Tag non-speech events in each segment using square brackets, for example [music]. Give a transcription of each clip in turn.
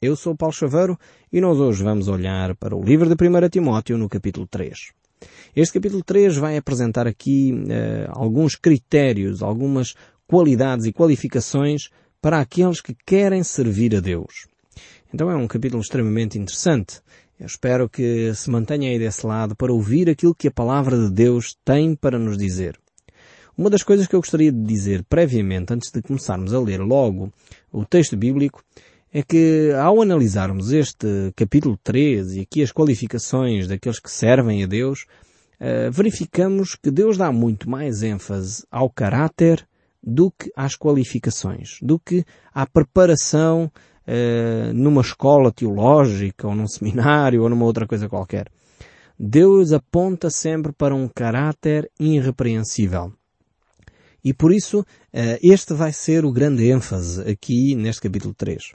Eu sou Paulo Chaveiro e nós hoje vamos olhar para o livro de 1 Timóteo no capítulo 3. Este capítulo 3 vai apresentar aqui uh, alguns critérios, algumas qualidades e qualificações para aqueles que querem servir a Deus. Então é um capítulo extremamente interessante. Eu espero que se mantenha aí desse lado para ouvir aquilo que a palavra de Deus tem para nos dizer. Uma das coisas que eu gostaria de dizer previamente, antes de começarmos a ler logo o texto bíblico, é que ao analisarmos este capítulo 13 e aqui as qualificações daqueles que servem a Deus, uh, verificamos que Deus dá muito mais ênfase ao caráter do que às qualificações, do que à preparação uh, numa escola teológica ou num seminário ou numa outra coisa qualquer. Deus aponta sempre para um caráter irrepreensível. E por isso, eh, este vai ser o grande ênfase aqui neste capítulo 3.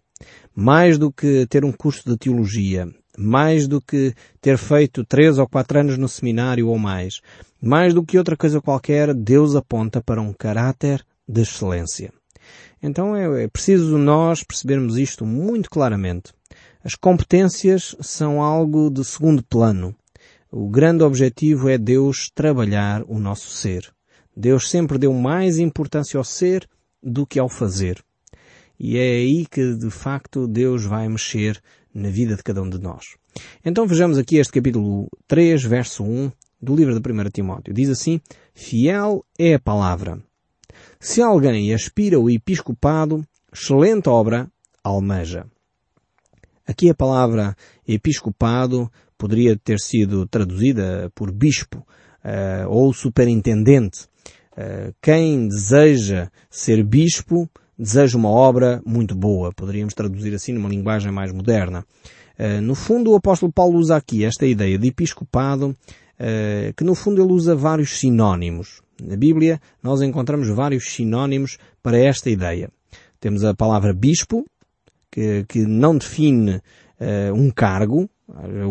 Mais do que ter um curso de teologia, mais do que ter feito três ou quatro anos no seminário ou mais, mais do que outra coisa qualquer, Deus aponta para um caráter de excelência. Então é, é preciso nós percebermos isto muito claramente. As competências são algo de segundo plano. O grande objetivo é Deus trabalhar o nosso ser. Deus sempre deu mais importância ao ser do que ao fazer. E é aí que, de facto, Deus vai mexer na vida de cada um de nós. Então vejamos aqui este capítulo 3, verso 1 do livro de 1 Timóteo. Diz assim, Fiel é a palavra. Se alguém aspira o episcopado, excelente obra almeja. Aqui a palavra episcopado poderia ter sido traduzida por bispo uh, ou superintendente. Uh, quem deseja ser bispo deseja uma obra muito boa. Poderíamos traduzir assim numa linguagem mais moderna. Uh, no fundo, o apóstolo Paulo usa aqui esta ideia de episcopado, que no fundo ele usa vários sinónimos. Na Bíblia nós encontramos vários sinónimos para esta ideia. Temos a palavra bispo, que, que não define um cargo,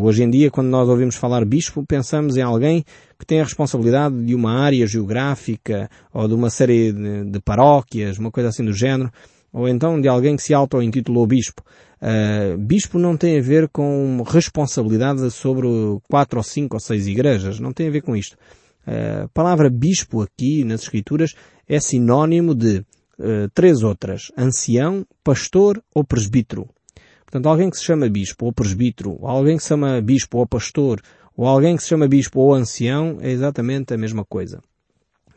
Hoje em dia, quando nós ouvimos falar bispo, pensamos em alguém que tem a responsabilidade de uma área geográfica ou de uma série de, de paróquias, uma coisa assim do género, ou então de alguém que se auto-intitulou bispo. Uh, bispo não tem a ver com responsabilidade sobre quatro ou cinco ou seis igrejas, não tem a ver com isto. Uh, a palavra bispo aqui nas escrituras é sinónimo de uh, três outras, ancião, pastor ou presbítero. Portanto, alguém que se chama bispo ou presbítero, alguém que se chama bispo ou pastor, ou alguém que se chama bispo ou ancião, é exatamente a mesma coisa.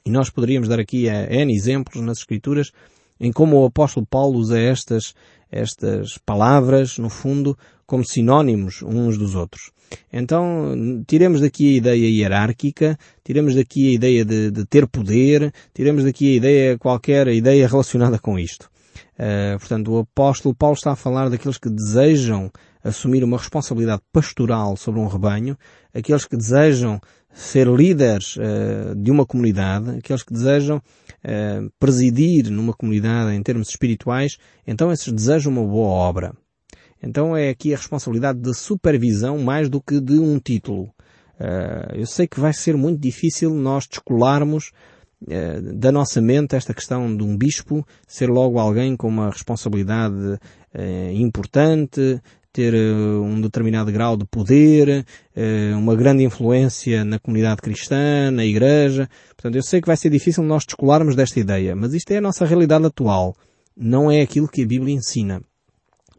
E nós poderíamos dar aqui N exemplos nas Escrituras em como o apóstolo Paulo usa estas, estas palavras, no fundo, como sinónimos uns dos outros. Então, tiremos daqui a ideia hierárquica, tiremos daqui a ideia de, de ter poder, tiremos daqui a ideia, qualquer ideia relacionada com isto. Uh, portanto, o apóstolo Paulo está a falar daqueles que desejam assumir uma responsabilidade pastoral sobre um rebanho, aqueles que desejam ser líderes uh, de uma comunidade, aqueles que desejam uh, presidir numa comunidade em termos espirituais, então esses desejam uma boa obra. Então é aqui a responsabilidade de supervisão mais do que de um título. eu sei que vai ser muito difícil nós descolarmos da nossa mente esta questão de um bispo ser logo alguém com uma responsabilidade eh, importante, ter eh, um determinado grau de poder, uma grande influência na comunidade cristã, na igreja. Portanto, eu sei que vai ser difícil nós descolarmos desta ideia, mas isto é a nossa realidade atual. Não é aquilo que a Bíblia ensina.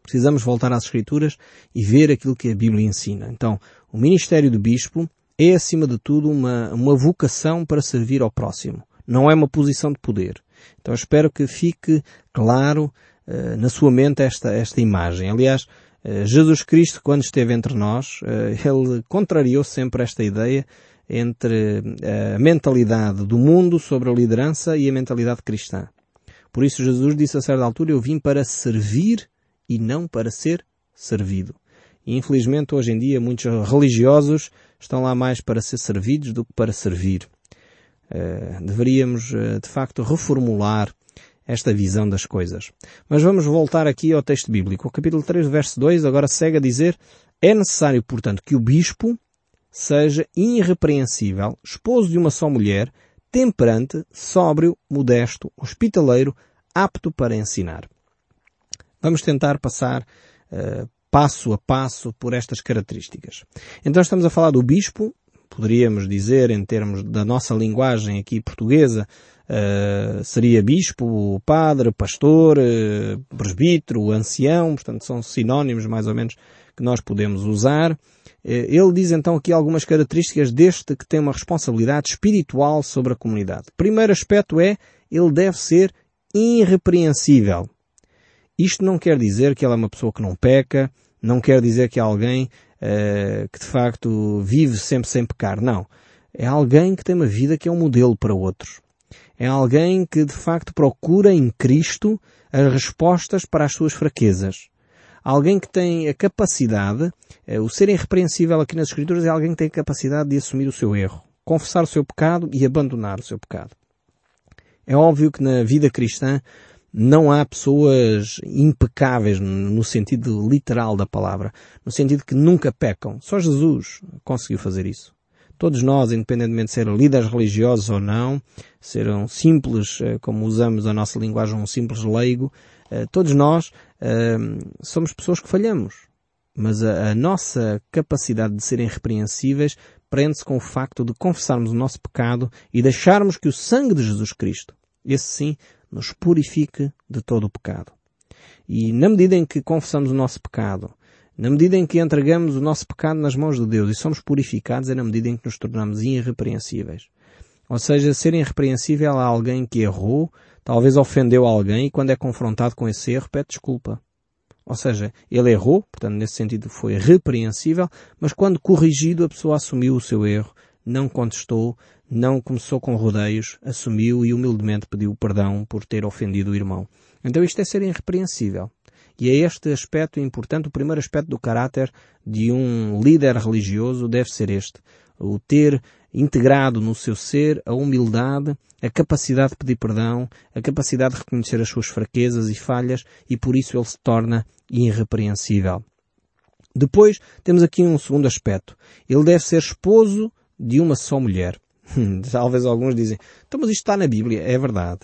Precisamos voltar às Escrituras e ver aquilo que a Bíblia ensina. Então, o ministério do bispo é, acima de tudo, uma, uma vocação para servir ao próximo. Não é uma posição de poder. Então espero que fique claro uh, na sua mente esta, esta imagem. Aliás, uh, Jesus Cristo, quando esteve entre nós, uh, ele contrariou sempre esta ideia entre a mentalidade do mundo sobre a liderança e a mentalidade cristã. Por isso Jesus disse a certa altura, eu vim para servir e não para ser servido. E infelizmente hoje em dia muitos religiosos estão lá mais para ser servidos do que para servir. Eh, deveríamos, uh, de facto, reformular esta visão das coisas. Mas vamos voltar aqui ao texto bíblico. O capítulo 3, verso 2, agora segue a dizer, é necessário, portanto, que o bispo seja irrepreensível, esposo de uma só mulher, temperante, sóbrio, modesto, hospitaleiro, apto para ensinar. Vamos tentar passar uh, passo a passo por estas características. Então estamos a falar do bispo, poderíamos dizer em termos da nossa linguagem aqui portuguesa, uh, seria bispo, padre, pastor, uh, presbítero, ancião, portanto são sinónimos mais ou menos que nós podemos usar. Eh, ele diz então aqui algumas características deste que tem uma responsabilidade espiritual sobre a comunidade. Primeiro aspecto é, ele deve ser irrepreensível. Isto não quer dizer que ele é uma pessoa que não peca, não quer dizer que é alguém uh, que de facto vive sempre sem pecar. Não. É alguém que tem uma vida que é um modelo para outros. É alguém que de facto procura em Cristo as respostas para as suas fraquezas. Alguém que tem a capacidade, uh, o ser irrepreensível aqui nas Escrituras é alguém que tem a capacidade de assumir o seu erro, confessar o seu pecado e abandonar o seu pecado. É óbvio que na vida cristã não há pessoas impecáveis no sentido literal da palavra, no sentido que nunca pecam. Só Jesus conseguiu fazer isso. Todos nós, independentemente de ser líderes religiosos ou não, ser um simples, eh, como usamos a nossa linguagem, um simples leigo, eh, todos nós eh, somos pessoas que falhamos. Mas a, a nossa capacidade de serem repreensíveis prende-se com o facto de confessarmos o nosso pecado e deixarmos que o sangue de Jesus Cristo, esse sim, nos purifique de todo o pecado. E na medida em que confessamos o nosso pecado, na medida em que entregamos o nosso pecado nas mãos de Deus e somos purificados, é na medida em que nos tornamos irrepreensíveis. Ou seja, ser irrepreensível a alguém que errou, talvez ofendeu alguém e quando é confrontado com esse erro pede desculpa. Ou seja, ele errou, portanto nesse sentido foi repreensível, mas quando corrigido a pessoa assumiu o seu erro, não contestou, não começou com rodeios, assumiu e humildemente pediu perdão por ter ofendido o irmão. Então isto é ser irrepreensível. E é este aspecto importante, o primeiro aspecto do caráter de um líder religioso deve ser este. O ter integrado no seu ser a humildade, a capacidade de pedir perdão, a capacidade de reconhecer as suas fraquezas e falhas e por isso ele se torna irrepreensível. Depois temos aqui um segundo aspecto. Ele deve ser esposo de uma só mulher. [laughs] Talvez alguns dizem, então mas isto está na Bíblia. É verdade.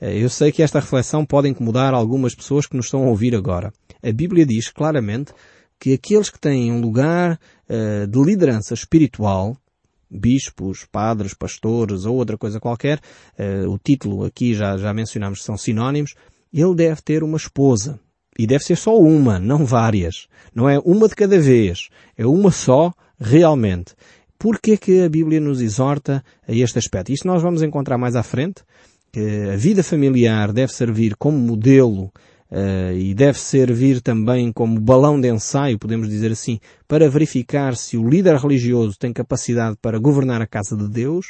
Eh, eu sei que esta reflexão pode incomodar algumas pessoas que nos estão a ouvir agora. A Bíblia diz claramente que aqueles que têm um lugar uh, de liderança espiritual, bispos, padres, pastores ou outra coisa qualquer, uh, o título aqui já, já mencionamos são sinónimos, ele deve ter uma esposa. E deve ser só uma, não várias. Não é uma de cada vez. É uma só, realmente. Porquê que a Bíblia nos exorta a este aspecto? Isto nós vamos encontrar mais à frente, que a vida familiar deve servir como modelo uh, e deve servir também como balão de ensaio, podemos dizer assim, para verificar se o líder religioso tem capacidade para governar a casa de Deus,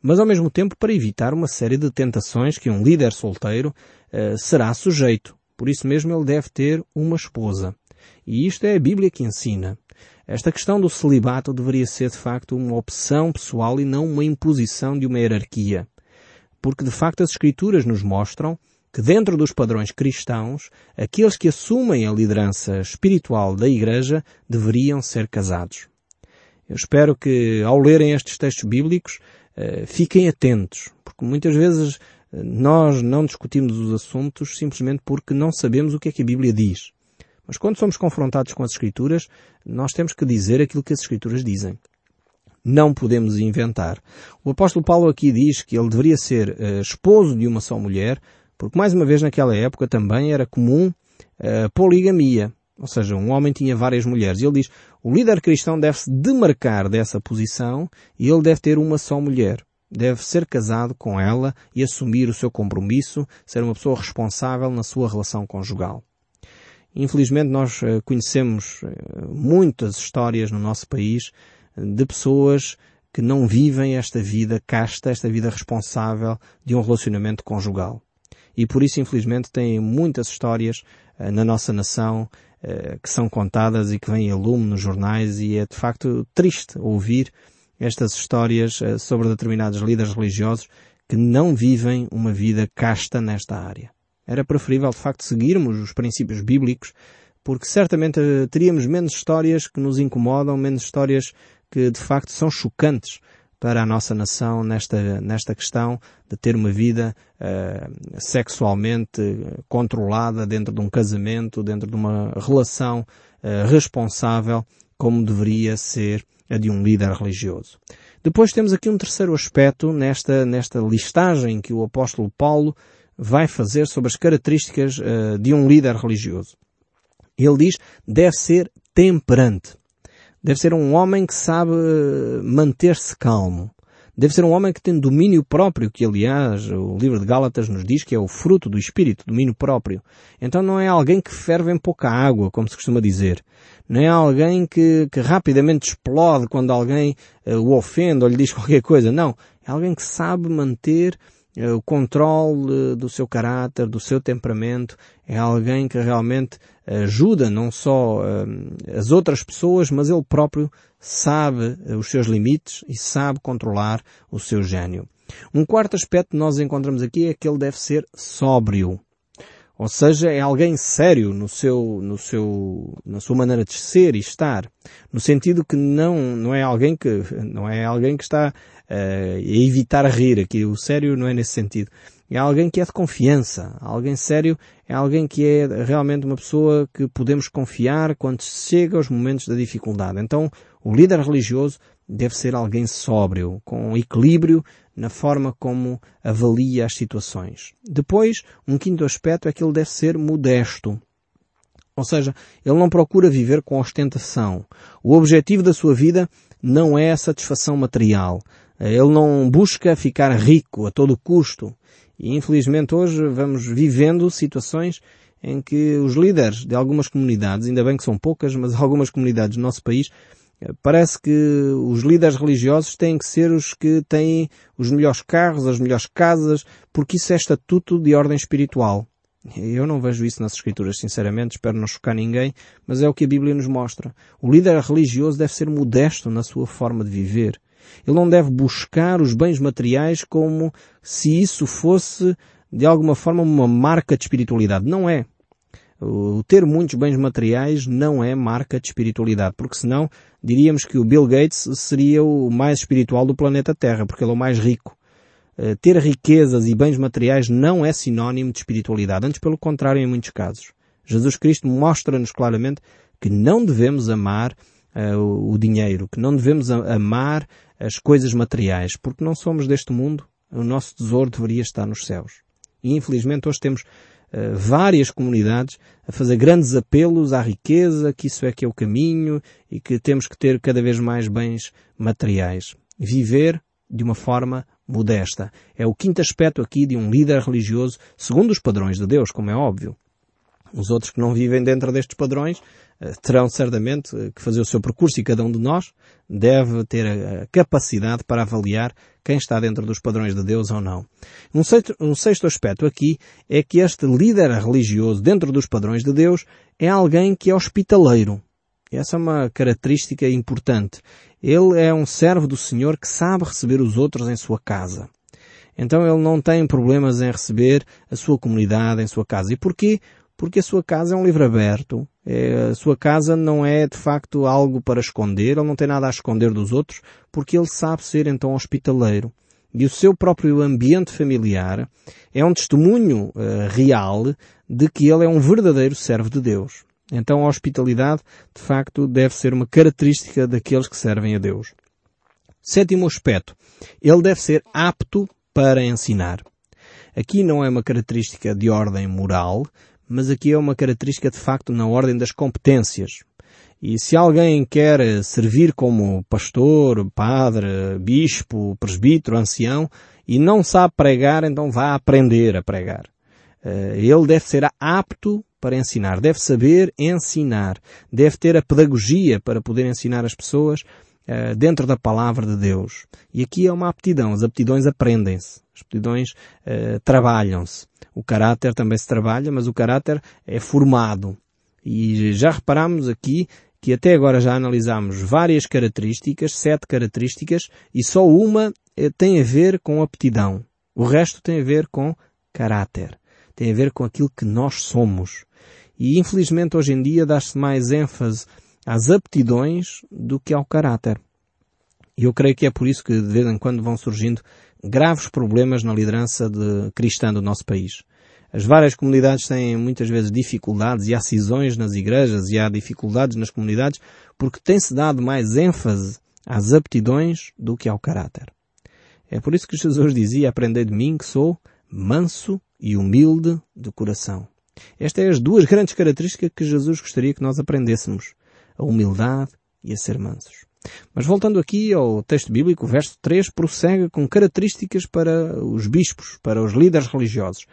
mas ao mesmo tempo para evitar uma série de tentações que um líder solteiro uh, será sujeito. Por isso mesmo ele deve ter uma esposa. E isto é a Bíblia que ensina. Esta questão do celibato deveria ser de facto uma opção pessoal e não uma imposição de uma hierarquia. Porque de facto as Escrituras nos mostram que dentro dos padrões cristãos, aqueles que assumem a liderança espiritual da Igreja deveriam ser casados. Eu espero que ao lerem estes textos bíblicos eh, fiquem atentos, porque muitas vezes eh, nós não discutimos os assuntos simplesmente porque não sabemos o que é que a Bíblia diz. Mas quando somos confrontados com as Escrituras, nós temos que dizer aquilo que as Escrituras dizem. Não podemos inventar. O apóstolo Paulo aqui diz que ele deveria ser uh, esposo de uma só mulher, porque mais uma vez naquela época também era comum uh, poligamia. Ou seja, um homem tinha várias mulheres. E ele diz, o líder cristão deve-se demarcar dessa posição e ele deve ter uma só mulher. Deve ser casado com ela e assumir o seu compromisso, ser uma pessoa responsável na sua relação conjugal. Infelizmente nós eh, conhecemos eh, muitas histórias no nosso país eh, de pessoas que não vivem esta vida casta, esta vida responsável de um relacionamento conjugal. E por isso, infelizmente, tem muitas histórias na nossa nação que são contadas e que vêm a lume nos jornais e é de facto triste ouvir estas histórias sobre determinados líderes religiosos que não vivem uma vida casta nesta área. Era preferível, de facto, seguirmos os princípios bíblicos, porque certamente teríamos menos histórias que nos incomodam, menos histórias que, de facto, são chocantes para a nossa nação nesta, nesta questão de ter uma vida uh, sexualmente controlada dentro de um casamento, dentro de uma relação uh, responsável, como deveria ser a de um líder religioso. Depois temos aqui um terceiro aspecto nesta, nesta listagem que o apóstolo Paulo vai fazer sobre as características uh, de um líder religioso. Ele diz, deve ser temperante. Deve ser um homem que sabe manter-se calmo. Deve ser um homem que tem domínio próprio, que aliás o livro de Gálatas nos diz que é o fruto do Espírito, domínio próprio. Então não é alguém que ferve em pouca água, como se costuma dizer. Não é alguém que, que rapidamente explode quando alguém uh, o ofende ou lhe diz [laughs] qualquer coisa. Não. É alguém que sabe manter o controle uh, do seu caráter, do seu temperamento. É alguém que realmente ajuda não só as outras pessoas, mas ele próprio sabe os seus limites e sabe controlar o seu gênio. Um quarto aspecto que nós encontramos aqui é que ele deve ser sóbrio. Ou seja, é alguém sério no seu, no seu, na sua maneira de ser e estar. No sentido que não, não é alguém que, não é alguém que está uh, a evitar rir aqui. O sério não é nesse sentido. É alguém que é de confiança. Alguém sério é alguém que é realmente uma pessoa que podemos confiar quando chega aos momentos da dificuldade. Então, o líder religioso deve ser alguém sóbrio, com equilíbrio na forma como avalia as situações. Depois, um quinto aspecto é que ele deve ser modesto. Ou seja, ele não procura viver com ostentação. O objetivo da sua vida não é a satisfação material. Ele não busca ficar rico a todo custo. E infelizmente hoje vamos vivendo situações em que os líderes de algumas comunidades, ainda bem que são poucas, mas [laughs] algumas comunidades do nosso país, parece que os líderes religiosos têm que ser os que têm os melhores carros, as melhores casas, porque isso é estatuto de ordem espiritual. Eu não vejo isso nas escrituras, sinceramente, espero não chocar ninguém, mas é o que a Bíblia nos mostra. O líder religioso deve ser modesto na sua forma de viver. Ele não deve buscar os bens materiais como se isso fosse, de alguma forma, uma marca de espiritualidade. Não é. O ter muitos bens materiais não é marca de espiritualidade, porque senão diríamos que o Bill Gates seria o mais espiritual do planeta Terra, porque ele é o mais rico. Eh, ter riquezas e bens materiais não é sinónimo de espiritualidade, antes pelo contrário em muitos casos. Jesus Cristo mostra-nos claramente que não devemos amar uh, o dinheiro, que não devemos amar as coisas materiais, porque não somos deste mundo, o nosso tesouro deveria estar nos céus. E infelizmente hoje temos uh, várias comunidades a fazer grandes apelos à riqueza, que isso é que é o caminho e que temos que ter cada vez mais bens materiais. Viver de uma forma modesta. É o quinto aspecto aqui de um líder religioso, segundo os padrões de Deus, como é óbvio. Os outros que não vivem dentro destes padrões eh, terão certamente eh, que fazer o seu percurso e cada um de nós deve ter a capacidade para avaliar quem está dentro dos padrões de Deus ou não. Um sexto, um sexto aspecto aqui é que este líder religioso dentro dos padrões de Deus é alguém que é hospitaleiro. Essa é uma característica importante. Ele é um servo do Senhor que sabe receber os outros em sua casa. Então ele não tem problemas em receber a sua comunidade em sua casa. E porquê? Porque a sua casa é um livro aberto. É, a sua casa não é de facto algo para esconder, ele não tem nada a esconder dos outros, porque ele sabe ser então hospitaleiro. E o seu próprio ambiente familiar é um testemunho uh, real de que ele é um verdadeiro servo de Deus. Então a hospitalidade, de facto, deve ser uma característica daqueles que servem a Deus. Sétimo aspecto. Ele deve ser apto para ensinar. Aqui não é uma característica de ordem moral, mas aqui é uma característica de facto na ordem das competências. E se alguém quer servir como pastor, padre, bispo, presbítero, ancião, e não sabe pregar, então vá aprender a pregar. Eh, ele deve ser apto para ensinar, deve saber ensinar, deve ter a pedagogia para poder ensinar as pessoas eh, dentro da palavra de Deus. E aqui é uma aptidão, as aptidões aprendem-se, as aptidões uh, trabalham-se. O caráter também se trabalha, mas o caráter é formado. E já reparamos aqui que até agora já analisámos várias características, sete características, e só uma eh, tem a ver com aptidão. O resto tem a ver com caráter. Tem a ver com aquilo que nós somos. E infelizmente hoje em dia dá-se mais ênfase às aptidões do que ao caráter. E eu creio que é por isso que de vez em quando vão surgindo graves problemas na liderança de cristã do nosso país. As várias comunidades têm muitas vezes dificuldades e há cisões nas igrejas e há dificuldades nas comunidades porque tem-se dado mais ênfase às aptidões do que ao caráter. É por isso que Jesus dizia, aprendei de mim que sou manso e humilde de coração. Estas são as duas grandes características que Jesus gostaria que nós aprendêssemos. A humildade e a ser mansos. Mas voltando aqui ao texto bíblico, o verso 3 prossegue com características para os bispos, para os líderes religiosos.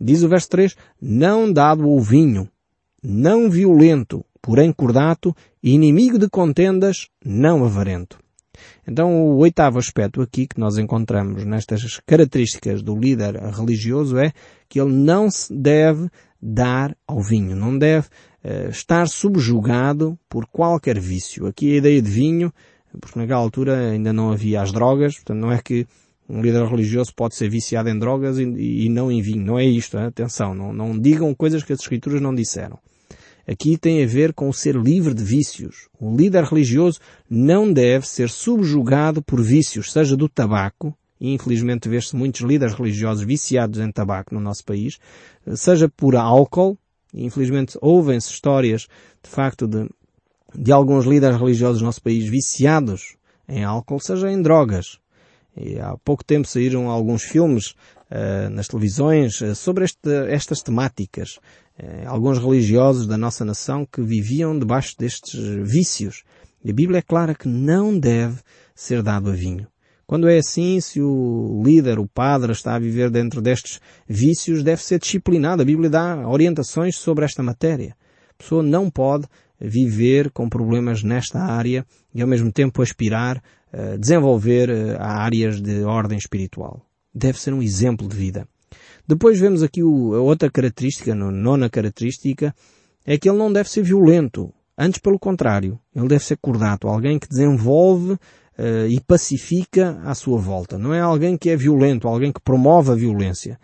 Diz o verso 3, não dado o vinho, não violento, porém cordato, inimigo de contendas, não avarento. Então o oitavo aspecto aqui que nós encontramos nestas características do líder religioso é que ele não se deve dar ao vinho, não deve uh, estar subjugado por qualquer vício. Aqui a ideia de vinho, porque naquela altura ainda não havia as drogas, portanto não é que um líder religioso pode ser viciado em drogas e, e não em vinho. Não é isto, atenção. Não, não digam coisas que as escrituras não disseram. Aqui tem a ver com ser livre de vícios. O líder religioso não deve ser subjugado por vícios, seja do tabaco, e infelizmente vê-se muitos líderes religiosos viciados em tabaco no nosso país, seja por álcool, infelizmente ouvem-se histórias, de facto, de, de alguns líderes religiosos do nosso país viciados em álcool, seja em drogas. E há pouco tempo saíram alguns filmes uh, nas televisões uh, sobre este, estas temáticas. Uh, alguns religiosos da nossa nação que viviam debaixo destes vícios. E a Bíblia é clara que não deve ser dado a vinho. Quando é assim, se o líder, o padre, está a viver dentro destes vícios, deve ser disciplinado. A Bíblia dá orientações sobre esta matéria. A pessoa não pode viver com problemas nesta área e ao mesmo tempo aspirar a desenvolver eh, áreas de ordem espiritual. Deve ser um exemplo de vida. Depois vemos aqui a outra característica, a nona característica, é que ele não deve ser violento. Antes, pelo contrário, ele deve ser cordato, alguém que desenvolve uh, e pacifica à sua volta. Não é alguém que é violento, alguém que promove a violência.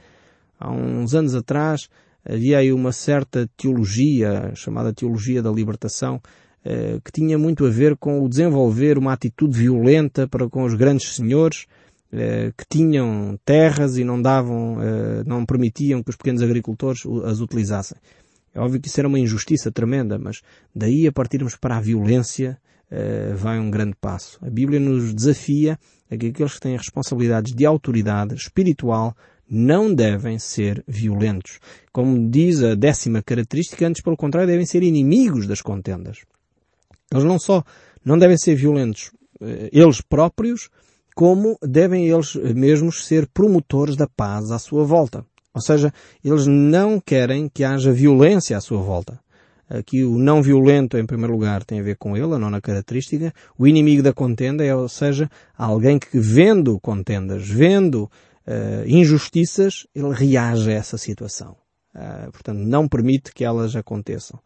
Há uns anos atrás, havia aí uma certa teologia, chamada teologia da libertação, eh, que tinha muito a ver com o desenvolver uma atitude violenta para com os grandes senhores, eh, que tinham terras e não davam, não permitiam que os pequenos agricultores as utilizassem. É óbvio que isso era uma injustiça tremenda, mas daí a partirmos para a violência vai um grande passo. A Bíblia nos desafia a que aqueles que têm responsabilidades de autoridade espiritual não devem ser violentos. Como diz a décima característica, antes pelo contrário devem ser inimigos das contendas. Eles não só não devem ser violentos eh, eles próprios, como devem eles mesmos ser promotores da paz à sua volta. Ou seja, eles não querem que haja violência à sua volta. Aqui o não violento, em primeiro lugar, tem a ver com ele, a nona característica. O inimigo da contenda é, ou seja, alguém que vendo contendas, vendo uh, injustiças, ele reage a essa situação. Uh, portanto, não permite que elas aconteçam.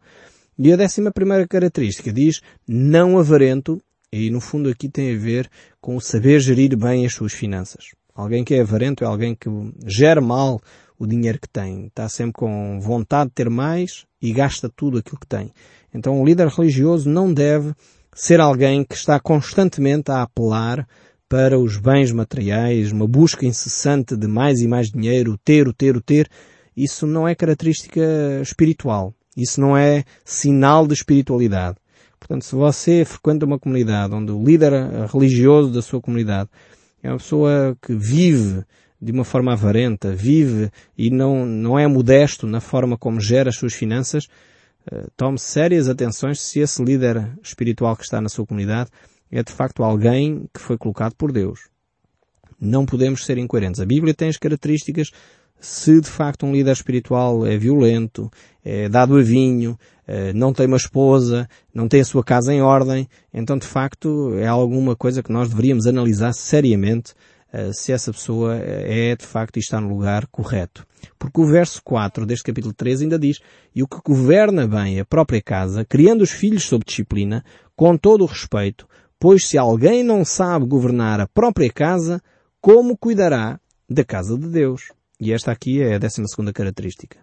E a décima primeira característica diz não avarento, e no fundo aqui tem a ver com saber gerir bem as suas finanças. Alguém que é avarento é alguém que gera mal o dinheiro que tem. Está sempre com vontade de ter mais e gasta tudo aquilo que tem. Então o líder religioso não deve ser alguém que está constantemente a apelar para os bens materiais, uma busca incessante de mais e mais dinheiro, ter, o ter, o ter, isso não é característica espiritual. Isso não é sinal de espiritualidade. Portanto, se você frequenta uma comunidade onde o líder religioso da sua comunidade é uma pessoa que vive de uma forma avarenta, vive e não, não é modesto na forma como gera as suas finanças, eh, tome sérias atenções se esse líder espiritual que está na sua comunidade é de facto alguém que foi colocado por Deus. Não podemos ser incoerentes. A Bíblia tem as características se de facto um líder espiritual é violento, é dado a vinho, é, não tem uma esposa, não tem a sua casa em ordem, então de facto é alguma coisa que nós deveríamos analisar seriamente se essa pessoa é de facto e está no lugar correto. Porque o verso 4 deste capítulo 3 ainda diz, e o que governa bem a própria casa, criando os filhos sob disciplina, com todo o respeito, Pois se alguém não sabe governar a própria casa, como cuidará da casa de Deus? E esta aqui é a décima segunda característica.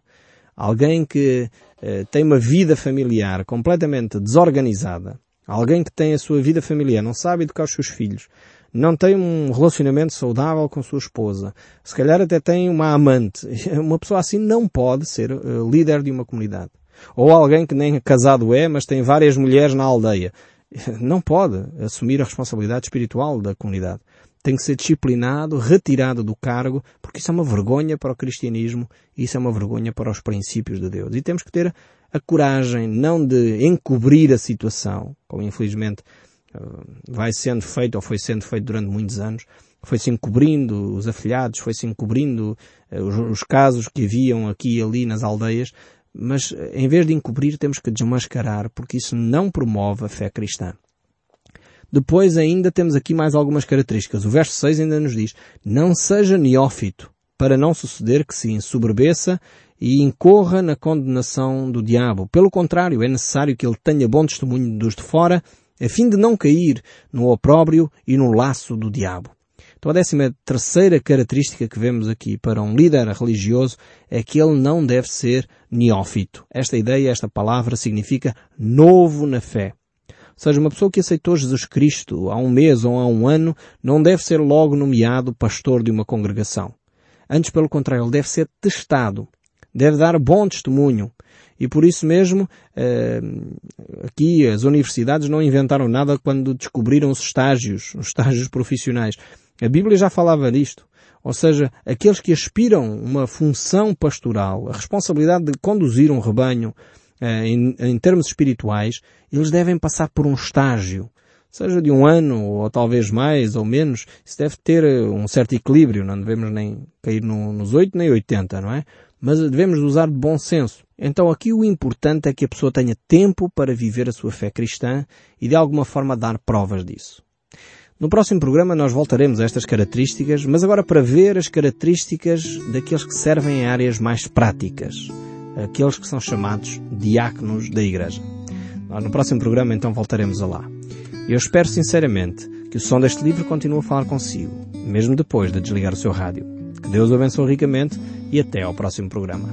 Alguém que eh, tem uma vida familiar completamente desorganizada, alguém que tem a sua vida familiar, não sabe educar os seus filhos, não tem um relacionamento saudável com sua esposa, se calhar até tem uma amante. [laughs] Uma pessoa assim não pode ser uh, líder de uma comunidade. Ou alguém que nem casado é, mas tem várias mulheres na aldeia. [laughs] Não pode assumir a responsabilidade espiritual da comunidade. Tem que ser disciplinado, retirado do cargo, porque isso é uma vergonha para o cristianismo isso é uma vergonha para os princípios de Deus. E temos que ter a coragem não de encobrir a situação, como infelizmente vai sendo feito ou foi sendo feito durante muitos anos, foi-se encobrindo os afilhados, foi-se encobrindo eh, os, os, casos que haviam aqui e ali nas aldeias, mas eh, em vez de encobrir temos que desmascarar, porque isso não promove a fé cristã. Depois ainda temos aqui mais algumas características. O verso 6 ainda nos diz, não seja neófito, para não suceder que se ensoberbeça e incorra na condenação do diabo. Pelo contrário, é necessário que ele tenha bom testemunho dos de fora, a fim de não cair no opróbrio e no laço do diabo. Então a décima terceira característica que vemos aqui para um líder religioso é que ele não deve ser neófito. Esta ideia, esta palavra significa novo na fé. Ou seja, uma pessoa que aceitou Jesus Cristo há um mês ou há um ano não deve ser logo nomeado pastor de uma congregação. Antes, pelo contrário, ele deve ser testado deve dar bom testemunho. E por isso mesmo, eh, aqui as universidades não inventaram nada quando descobriram os estágios, os estágios profissionais. A Bíblia já falava disto. Ou seja, aqueles que aspiram uma função pastoral, a responsabilidade de conduzir um rebanho eh, em, em termos espirituais, eles devem passar por um estágio seja de um ano ou talvez mais ou menos, isso deve ter eh, um certo equilíbrio, não devemos nem cair no, nos 8 nem 80, não é? mas devemos usar de bom senso. Então aqui o importante é que a pessoa tenha tempo para viver a sua fé cristã e de alguma forma dar provas disso. No próximo programa nós voltaremos a estas características, mas agora para ver as características daqueles que servem em áreas mais práticas, aqueles que são chamados diáconos da Igreja. Nós no próximo programa então voltaremos a lá. Eu espero sinceramente que o som deste livro continue a falar consigo, mesmo depois de desligar o seu rádio. Que Deus o abençoe ricamente e até ao próximo programa.